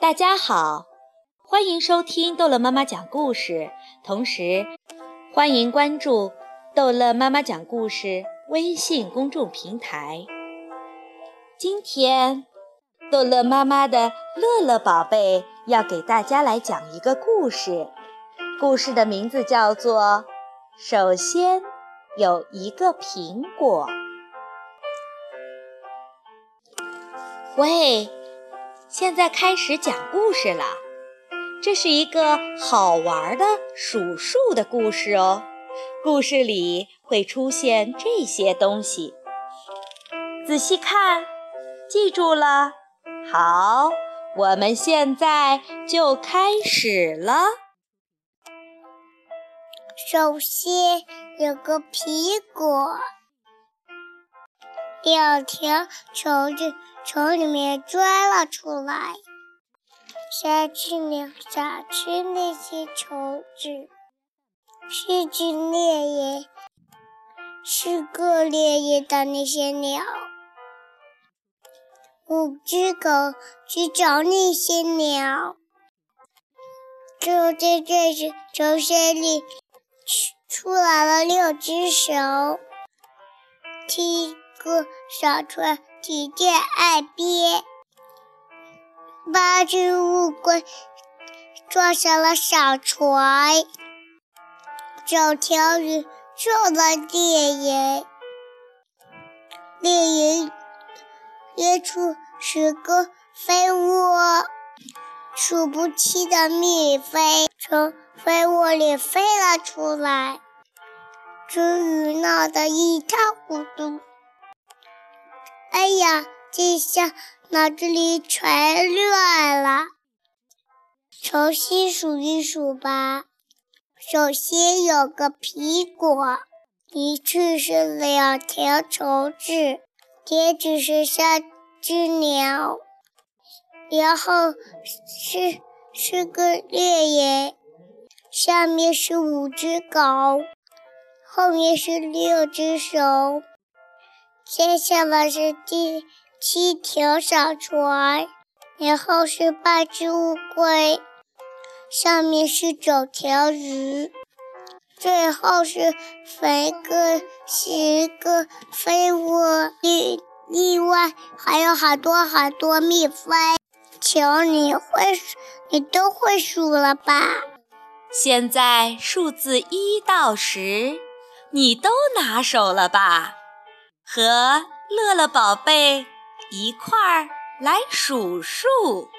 大家好，欢迎收听逗乐妈妈讲故事，同时欢迎关注逗乐妈妈讲故事微信公众平台。今天，逗乐妈妈的乐乐宝贝要给大家来讲一个故事，故事的名字叫做《首先有一个苹果》。喂，现在开始讲故事了。这是一个好玩的数数的故事哦。故事里会出现这些东西，仔细看，记住了。好，我们现在就开始了。首先有个苹果，两条虫子。从里面钻了出来，三只鸟想吃那些虫子，四只猎人是个猎人的那些鸟，五只狗去找那些鸟。就在这时，从山里出来了六只手，七个小船。停在岸边，八只乌龟撞上了小船，九条鱼救了猎人，猎人跃出十个蜂窝，数不清的蜜蜂从蜂窝里飞了出来，终于闹得一塌糊涂。哎呀，这下脑子里全乱了。重新数一数吧。首先有个苹果，一次是两条虫子，接着是三只鸟，然后是是个猎人，下面是五只狗，后面是六只手。接下来是第七条小船，然后是八只乌龟，上面是九条鱼，最后是十个十个蜂窝，另另外还有好多好多蜜蜂。求你会，你都会数了吧？现在数字一到十，你都拿手了吧？和乐乐宝贝一块儿来数数。